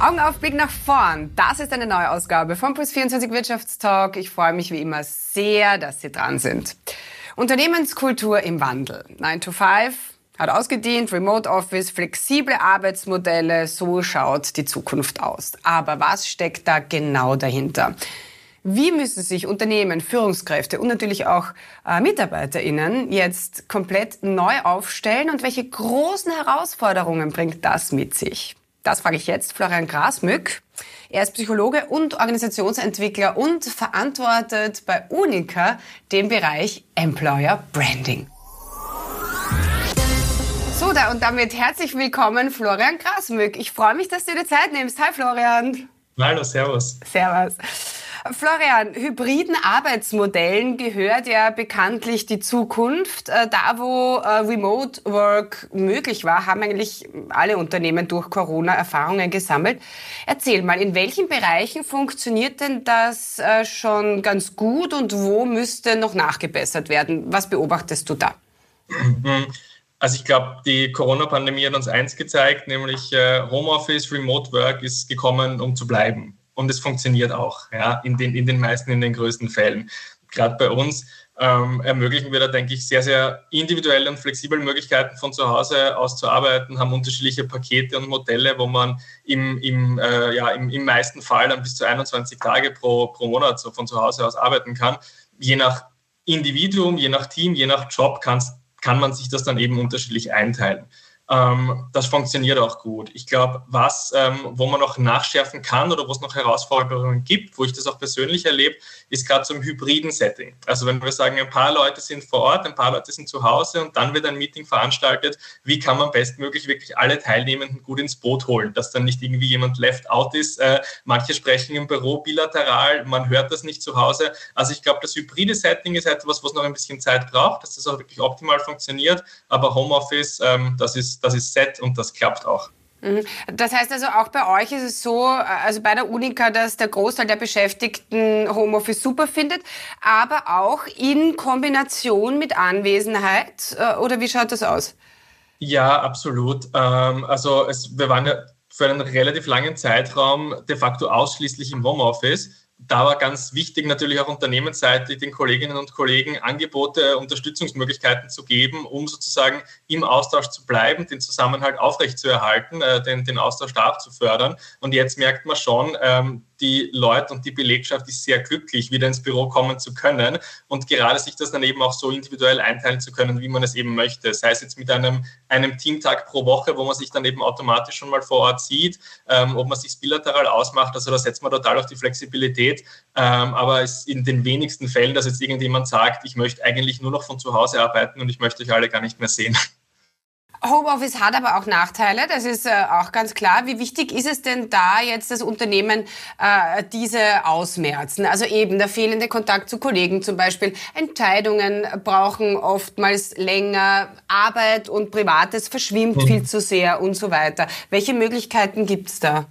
Augenaufblick nach vorn. Das ist eine neue Ausgabe vom Plus 24 Wirtschaftstalk. Ich freue mich wie immer sehr, dass Sie dran sind. Unternehmenskultur im Wandel. 9 to 5 hat ausgedient, Remote Office, flexible Arbeitsmodelle, so schaut die Zukunft aus. Aber was steckt da genau dahinter? Wie müssen sich Unternehmen, Führungskräfte und natürlich auch äh, MitarbeiterInnen jetzt komplett neu aufstellen und welche großen Herausforderungen bringt das mit sich? Das frage ich jetzt Florian Grasmück. Er ist Psychologe und Organisationsentwickler und verantwortet bei Unica den Bereich Employer Branding. So, da und damit herzlich willkommen, Florian Grasmück. Ich freue mich, dass du dir Zeit nimmst. Hi, Florian. Hallo, servus. Servus. Florian, hybriden Arbeitsmodellen gehört ja bekanntlich die Zukunft. Äh, da, wo äh, Remote Work möglich war, haben eigentlich alle Unternehmen durch Corona Erfahrungen gesammelt. Erzähl mal, in welchen Bereichen funktioniert denn das äh, schon ganz gut und wo müsste noch nachgebessert werden? Was beobachtest du da? Also ich glaube, die Corona-Pandemie hat uns eins gezeigt, nämlich Homeoffice, Remote Work ist gekommen, um zu bleiben und es funktioniert auch, ja, in den, in den meisten, in den größten Fällen. Gerade bei uns ähm, ermöglichen wir da, denke ich, sehr, sehr individuelle und flexible Möglichkeiten von zu Hause aus zu arbeiten, haben unterschiedliche Pakete und Modelle, wo man im, im, äh, ja, im, im meisten Fall dann bis zu 21 Tage pro, pro Monat so von zu Hause aus arbeiten kann. Je nach Individuum, je nach Team, je nach Job kann man sich das dann eben unterschiedlich einteilen. Ähm, das funktioniert auch gut. Ich glaube, was, ähm, wo man noch nachschärfen kann oder wo es noch Herausforderungen gibt, wo ich das auch persönlich erlebe, ist gerade so im hybriden Setting. Also wenn wir sagen, ein paar Leute sind vor Ort, ein paar Leute sind zu Hause und dann wird ein Meeting veranstaltet, wie kann man bestmöglich wirklich alle Teilnehmenden gut ins Boot holen, dass dann nicht irgendwie jemand left out ist. Äh, manche sprechen im Büro bilateral, man hört das nicht zu Hause. Also ich glaube, das hybride Setting ist etwas, was noch ein bisschen Zeit braucht, dass das auch wirklich optimal funktioniert. Aber Homeoffice, ähm, das ist das ist set und das klappt auch. Mhm. Das heißt also auch bei euch ist es so, also bei der Unica, dass der Großteil der Beschäftigten Homeoffice super findet, aber auch in Kombination mit Anwesenheit äh, oder wie schaut das aus? Ja, absolut. Ähm, also es, wir waren ja für einen relativ langen Zeitraum de facto ausschließlich im Homeoffice da war ganz wichtig, natürlich auch unternehmensseitig den Kolleginnen und Kollegen Angebote, Unterstützungsmöglichkeiten zu geben, um sozusagen im Austausch zu bleiben, den Zusammenhalt aufrechtzuerhalten, äh, den, den Austausch da zu fördern. Und jetzt merkt man schon, ähm, die Leute und die Belegschaft ist sehr glücklich, wieder ins Büro kommen zu können und gerade sich das dann eben auch so individuell einteilen zu können, wie man es eben möchte. Sei es jetzt mit einem, einem Teamtag pro Woche, wo man sich dann eben automatisch schon mal vor Ort sieht, ähm, ob man sich bilateral ausmacht, also da setzt man total auf die Flexibilität, ähm, aber es ist in den wenigsten Fällen, dass jetzt irgendjemand sagt, ich möchte eigentlich nur noch von zu Hause arbeiten und ich möchte euch alle gar nicht mehr sehen. Homeoffice hat aber auch Nachteile, das ist äh, auch ganz klar. Wie wichtig ist es denn da jetzt das Unternehmen äh, diese ausmerzen? Also eben der fehlende Kontakt zu Kollegen zum Beispiel. Entscheidungen brauchen oftmals länger, Arbeit und Privates verschwimmt mhm. viel zu sehr und so weiter. Welche Möglichkeiten gibt's da?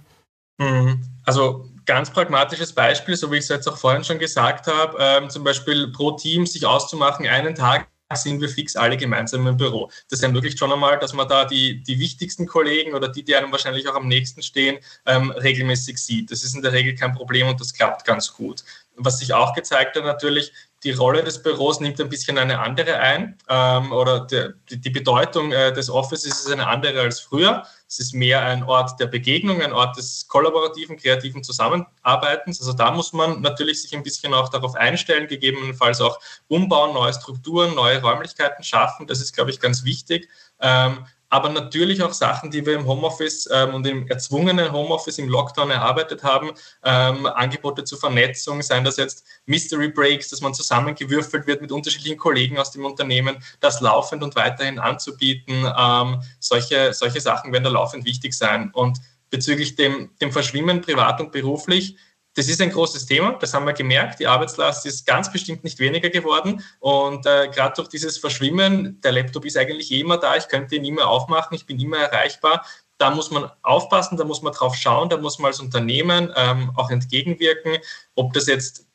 Mhm. Also ganz pragmatisches Beispiel, so wie ich es jetzt auch vorhin schon gesagt habe, ähm, zum Beispiel pro Team sich auszumachen, einen Tag sind wir fix alle gemeinsam im Büro. Das ermöglicht schon einmal, dass man da die, die wichtigsten Kollegen oder die, die einem wahrscheinlich auch am nächsten stehen, ähm, regelmäßig sieht. Das ist in der Regel kein Problem und das klappt ganz gut. Was sich auch gezeigt hat natürlich, die Rolle des Büros nimmt ein bisschen eine andere ein ähm, oder der, die Bedeutung äh, des Offices ist eine andere als früher. Es ist mehr ein Ort der Begegnung, ein Ort des kollaborativen, kreativen Zusammenarbeitens. Also da muss man natürlich sich ein bisschen auch darauf einstellen, gegebenenfalls auch umbauen, neue Strukturen, neue Räumlichkeiten schaffen. Das ist, glaube ich, ganz wichtig. Ähm, aber natürlich auch Sachen, die wir im Homeoffice ähm, und im erzwungenen Homeoffice im Lockdown erarbeitet haben, ähm, Angebote zur Vernetzung, seien das jetzt Mystery Breaks, dass man zusammengewürfelt wird mit unterschiedlichen Kollegen aus dem Unternehmen, das laufend und weiterhin anzubieten. Ähm, solche, solche Sachen werden da laufend wichtig sein. Und bezüglich dem, dem Verschwimmen privat und beruflich, das ist ein großes Thema, das haben wir gemerkt. Die Arbeitslast ist ganz bestimmt nicht weniger geworden. Und äh, gerade durch dieses Verschwimmen, der Laptop ist eigentlich eh immer da, ich könnte ihn immer aufmachen, ich bin immer erreichbar. Da muss man aufpassen, da muss man drauf schauen, da muss man als Unternehmen ähm, auch entgegenwirken, ob das jetzt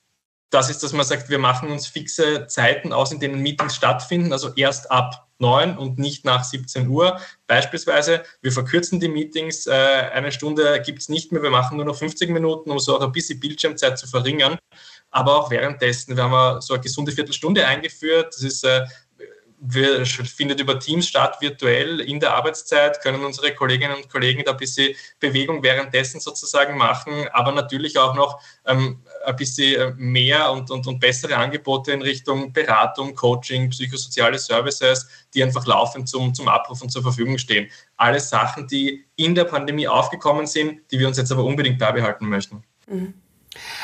das ist, dass man sagt, wir machen uns fixe Zeiten aus, in denen Meetings stattfinden, also erst ab 9 und nicht nach 17 Uhr. Beispielsweise, wir verkürzen die Meetings, äh, eine Stunde gibt es nicht mehr, wir machen nur noch 50 Minuten, um so auch ein bisschen Bildschirmzeit zu verringern. Aber auch währenddessen, wir haben so eine gesunde Viertelstunde eingeführt. Das ist äh, wir, findet über Teams statt, virtuell in der Arbeitszeit, können unsere Kolleginnen und Kollegen da ein bisschen Bewegung währenddessen sozusagen machen, aber natürlich auch noch ähm, ein bisschen mehr und, und, und bessere Angebote in Richtung Beratung, Coaching, psychosoziale Services, die einfach laufend zum, zum Abruf und zur Verfügung stehen. Alles Sachen, die in der Pandemie aufgekommen sind, die wir uns jetzt aber unbedingt beibehalten möchten. Mhm.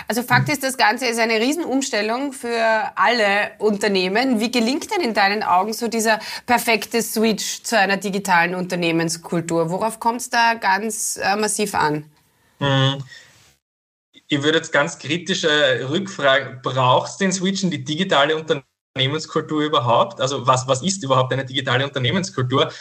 Also Fakt ist, das Ganze ist eine Riesenumstellung für alle Unternehmen. Wie gelingt denn in deinen Augen so dieser perfekte Switch zu einer digitalen Unternehmenskultur? Worauf kommt es da ganz äh, massiv an? Hm. Ich würde jetzt ganz kritische rückfragen, braucht es den Switch in die digitale Unternehmenskultur überhaupt? Also was, was ist überhaupt eine digitale Unternehmenskultur?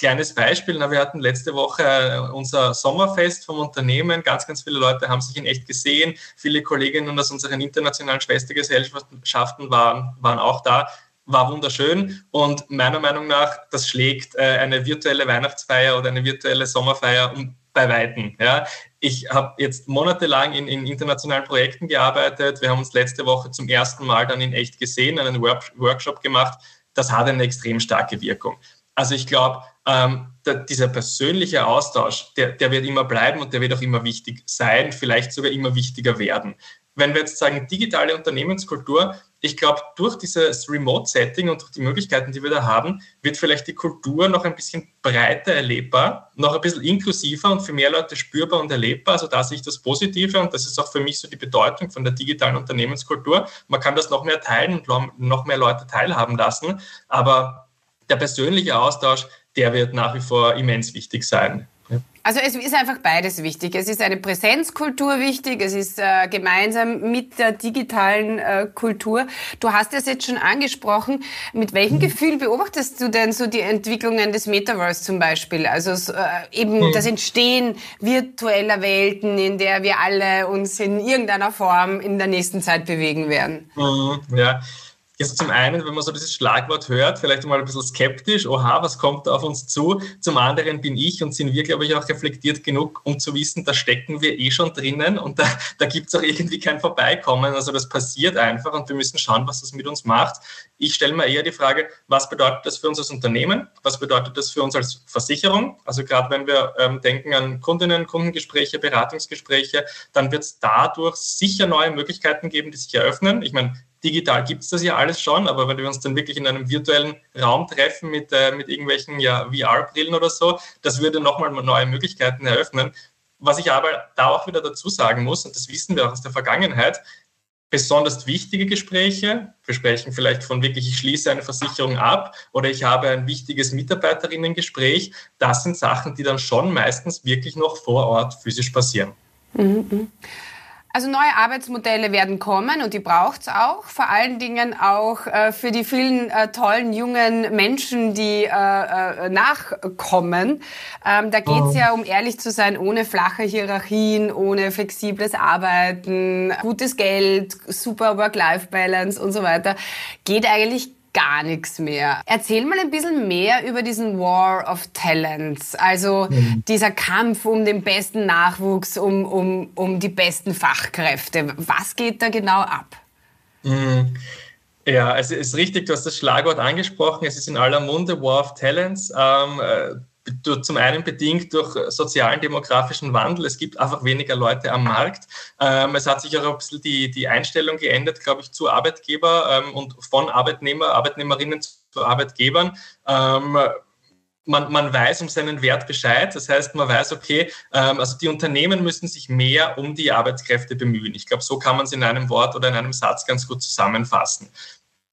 Kleines Beispiel, na, wir hatten letzte Woche äh, unser Sommerfest vom Unternehmen. Ganz, ganz viele Leute haben sich in echt gesehen. Viele Kolleginnen aus unseren internationalen Schwestergesellschaften waren, waren auch da. War wunderschön und meiner Meinung nach, das schlägt äh, eine virtuelle Weihnachtsfeier oder eine virtuelle Sommerfeier um bei Weitem. Ja. Ich habe jetzt monatelang in, in, internationalen Projekten gearbeitet. Wir haben uns letzte Woche zum ersten Mal dann in echt gesehen, einen Workshop gemacht. Das hat eine extrem starke Wirkung. Also ich glaube, ähm, dieser persönliche Austausch, der, der wird immer bleiben und der wird auch immer wichtig sein, vielleicht sogar immer wichtiger werden. Wenn wir jetzt sagen, digitale Unternehmenskultur, ich glaube, durch dieses Remote-Setting und durch die Möglichkeiten, die wir da haben, wird vielleicht die Kultur noch ein bisschen breiter erlebbar, noch ein bisschen inklusiver und für mehr Leute spürbar und erlebbar. Also da sehe ich das Positive und das ist auch für mich so die Bedeutung von der digitalen Unternehmenskultur. Man kann das noch mehr teilen und noch mehr Leute teilhaben lassen, aber der persönliche Austausch, der wird nach wie vor immens wichtig sein. Also es ist einfach beides wichtig. Es ist eine Präsenzkultur wichtig, es ist äh, gemeinsam mit der digitalen äh, Kultur. Du hast es jetzt schon angesprochen. Mit welchem mhm. Gefühl beobachtest du denn so die Entwicklungen des Metaverse zum Beispiel? Also äh, eben mhm. das Entstehen virtueller Welten, in der wir alle uns in irgendeiner Form in der nächsten Zeit bewegen werden. Mhm, ja ist zum einen, wenn man so dieses Schlagwort hört, vielleicht mal ein bisschen skeptisch, oha, was kommt da auf uns zu? Zum anderen bin ich und sind wir, glaube ich, auch reflektiert genug, um zu wissen, da stecken wir eh schon drinnen und da, da gibt es auch irgendwie kein Vorbeikommen. Also das passiert einfach und wir müssen schauen, was das mit uns macht. Ich stelle mir eher die Frage, was bedeutet das für uns als Unternehmen? Was bedeutet das für uns als Versicherung? Also gerade wenn wir ähm, denken an Kundinnen, Kundengespräche, Beratungsgespräche, dann wird es dadurch sicher neue Möglichkeiten geben, die sich eröffnen. Ich meine, digital gibt es das ja alles schon, aber wenn wir uns dann wirklich in einem virtuellen Raum treffen mit, äh, mit irgendwelchen ja, VR-Brillen oder so, das würde nochmal neue Möglichkeiten eröffnen. Was ich aber da auch wieder dazu sagen muss, und das wissen wir auch aus der Vergangenheit, besonders wichtige Gespräche, wir sprechen vielleicht von wirklich, ich schließe eine Versicherung ab oder ich habe ein wichtiges Mitarbeiterinnengespräch, das sind Sachen, die dann schon meistens wirklich noch vor Ort physisch passieren. Mhm. Also neue Arbeitsmodelle werden kommen und die braucht's auch. Vor allen Dingen auch äh, für die vielen äh, tollen jungen Menschen, die äh, äh nachkommen. Ähm, da geht's oh. ja, um ehrlich zu sein, ohne flache Hierarchien, ohne flexibles Arbeiten, gutes Geld, super Work-Life-Balance und so weiter. Geht eigentlich gar nichts mehr. Erzähl mal ein bisschen mehr über diesen War of Talents, also mhm. dieser Kampf um den besten Nachwuchs, um, um, um die besten Fachkräfte. Was geht da genau ab? Mhm. Ja, es ist richtig, du hast das Schlagwort angesprochen, es ist in aller Munde War of Talents. Ähm, äh, zum einen bedingt durch sozialen demografischen Wandel. Es gibt einfach weniger Leute am Markt. Ähm, es hat sich auch ein bisschen die, die Einstellung geändert, glaube ich, zu Arbeitgeber ähm, und von Arbeitnehmer, Arbeitnehmerinnen zu Arbeitgebern. Ähm, man, man, weiß um seinen Wert Bescheid. Das heißt, man weiß, okay, ähm, also die Unternehmen müssen sich mehr um die Arbeitskräfte bemühen. Ich glaube, so kann man es in einem Wort oder in einem Satz ganz gut zusammenfassen.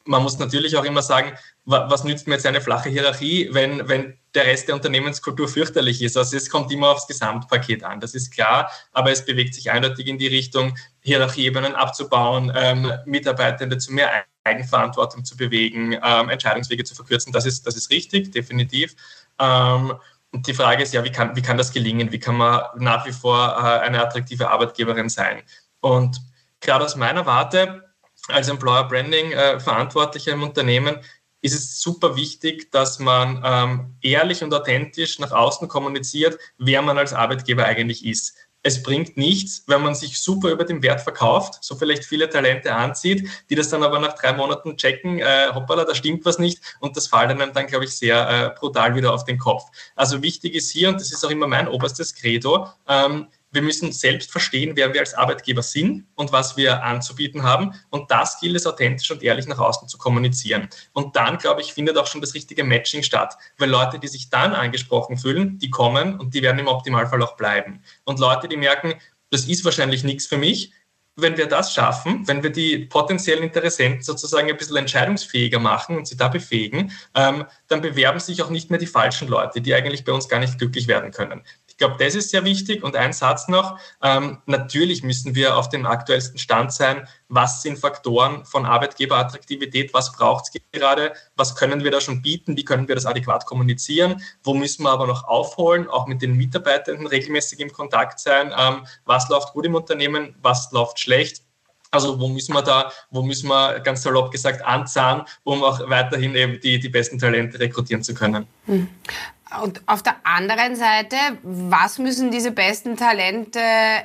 Man muss natürlich auch immer sagen, was nützt mir jetzt eine flache Hierarchie, wenn, wenn der Rest der Unternehmenskultur fürchterlich ist. Also es kommt immer aufs Gesamtpaket an, das ist klar, aber es bewegt sich eindeutig in die Richtung, Hierarchieebenen abzubauen, ähm, Mitarbeitende zu mehr Eigenverantwortung zu bewegen, ähm, Entscheidungswege zu verkürzen. Das ist, das ist richtig, definitiv. Ähm, und die Frage ist ja, wie kann, wie kann das gelingen? Wie kann man nach wie vor äh, eine attraktive Arbeitgeberin sein? Und gerade aus meiner Warte als Employer Branding äh, Verantwortlicher im Unternehmen ist es super wichtig, dass man ähm, ehrlich und authentisch nach außen kommuniziert, wer man als Arbeitgeber eigentlich ist. Es bringt nichts, wenn man sich super über den Wert verkauft, so vielleicht viele Talente anzieht, die das dann aber nach drei Monaten checken, äh, hoppala, da stimmt was nicht und das fällt einem dann, glaube ich, sehr äh, brutal wieder auf den Kopf. Also wichtig ist hier, und das ist auch immer mein oberstes Credo, ähm, wir müssen selbst verstehen, wer wir als Arbeitgeber sind und was wir anzubieten haben. Und das gilt es authentisch und ehrlich nach außen zu kommunizieren. Und dann, glaube ich, findet auch schon das richtige Matching statt. Weil Leute, die sich dann angesprochen fühlen, die kommen und die werden im Optimalfall auch bleiben. Und Leute, die merken, das ist wahrscheinlich nichts für mich, wenn wir das schaffen, wenn wir die potenziellen Interessenten sozusagen ein bisschen entscheidungsfähiger machen und sie da befähigen, ähm, dann bewerben sich auch nicht mehr die falschen Leute, die eigentlich bei uns gar nicht glücklich werden können. Ich glaube, das ist sehr wichtig. Und ein Satz noch. Ähm, natürlich müssen wir auf dem aktuellsten Stand sein. Was sind Faktoren von Arbeitgeberattraktivität? Was braucht es gerade? Was können wir da schon bieten? Wie können wir das adäquat kommunizieren? Wo müssen wir aber noch aufholen? Auch mit den Mitarbeitenden regelmäßig im Kontakt sein. Ähm, was läuft gut im Unternehmen? Was läuft schlecht? Also wo müssen wir da, wo müssen wir ganz salopp gesagt anzahnen, um auch weiterhin eben die, die besten Talente rekrutieren zu können. Und auf der anderen Seite, was müssen diese besten Talente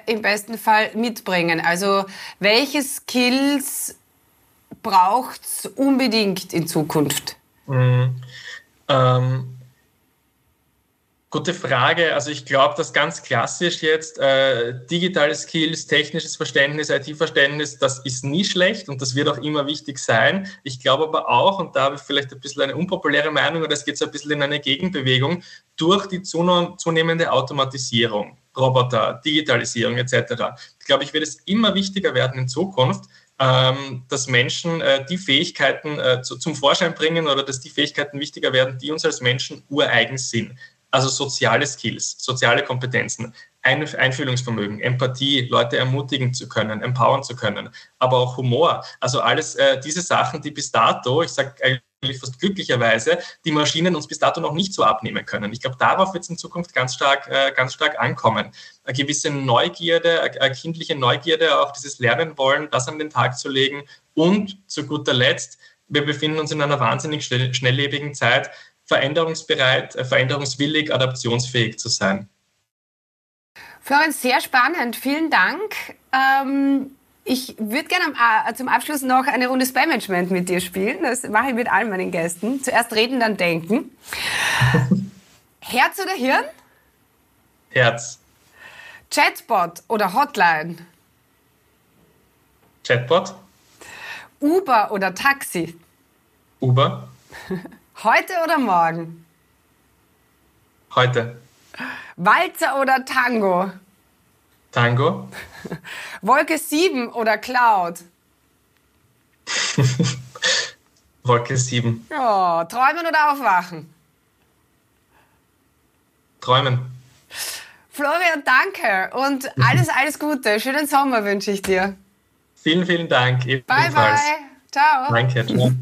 im besten Fall mitbringen? Also welche Skills braucht es unbedingt in Zukunft? Mhm. Ähm, Gute Frage. Also ich glaube, dass ganz klassisch jetzt äh, digitale Skills, technisches Verständnis, IT-Verständnis, das ist nie schlecht und das wird auch immer wichtig sein. Ich glaube aber auch, und da habe ich vielleicht ein bisschen eine unpopuläre Meinung, oder es geht so ein bisschen in eine Gegenbewegung, durch die zunehmende Automatisierung, Roboter, Digitalisierung etc., glaube ich, wird es immer wichtiger werden in Zukunft, ähm, dass Menschen äh, die Fähigkeiten äh, zu, zum Vorschein bringen oder dass die Fähigkeiten wichtiger werden, die uns als Menschen ureigen sind. Also soziale Skills, soziale Kompetenzen, Ein Einfühlungsvermögen, Empathie, Leute ermutigen zu können, empowern zu können, aber auch Humor. Also alles äh, diese Sachen, die bis dato, ich sage eigentlich fast glücklicherweise, die Maschinen uns bis dato noch nicht so abnehmen können. Ich glaube, darauf wird es in Zukunft ganz stark, äh, ganz stark ankommen. Eine gewisse Neugierde, eine kindliche Neugierde, auch dieses Lernen wollen, das an den Tag zu legen und zu guter Letzt, wir befinden uns in einer wahnsinnig schnelllebigen Zeit veränderungsbereit, äh, veränderungswillig, adaptionsfähig zu sein. Florian, sehr spannend. Vielen Dank. Ähm, ich würde gerne äh, zum Abschluss noch eine Runde Spam-Management mit dir spielen. Das mache ich mit allen meinen Gästen. Zuerst reden, dann denken. Herz oder Hirn? Herz. Chatbot oder Hotline? Chatbot. Uber oder Taxi? Uber. Heute oder morgen? Heute. Walzer oder Tango? Tango. Wolke 7 oder Cloud? Wolke 7. Oh, träumen oder aufwachen? Träumen. Florian, danke und alles, alles Gute. Schönen Sommer wünsche ich dir. Vielen, vielen Dank. Bye, bye. Ciao. Danke. Ciao.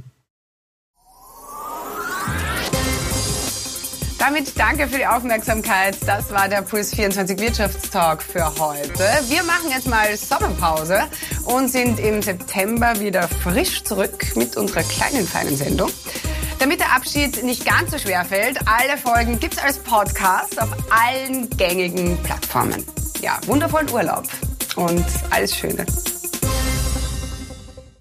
Damit danke für die Aufmerksamkeit. Das war der Puls 24 Wirtschaftstalk für heute. Wir machen jetzt mal Sommerpause und sind im September wieder frisch zurück mit unserer kleinen feinen Sendung. Damit der Abschied nicht ganz so schwer fällt, alle Folgen gibt's als Podcast auf allen gängigen Plattformen. Ja, wundervollen Urlaub und alles Schöne.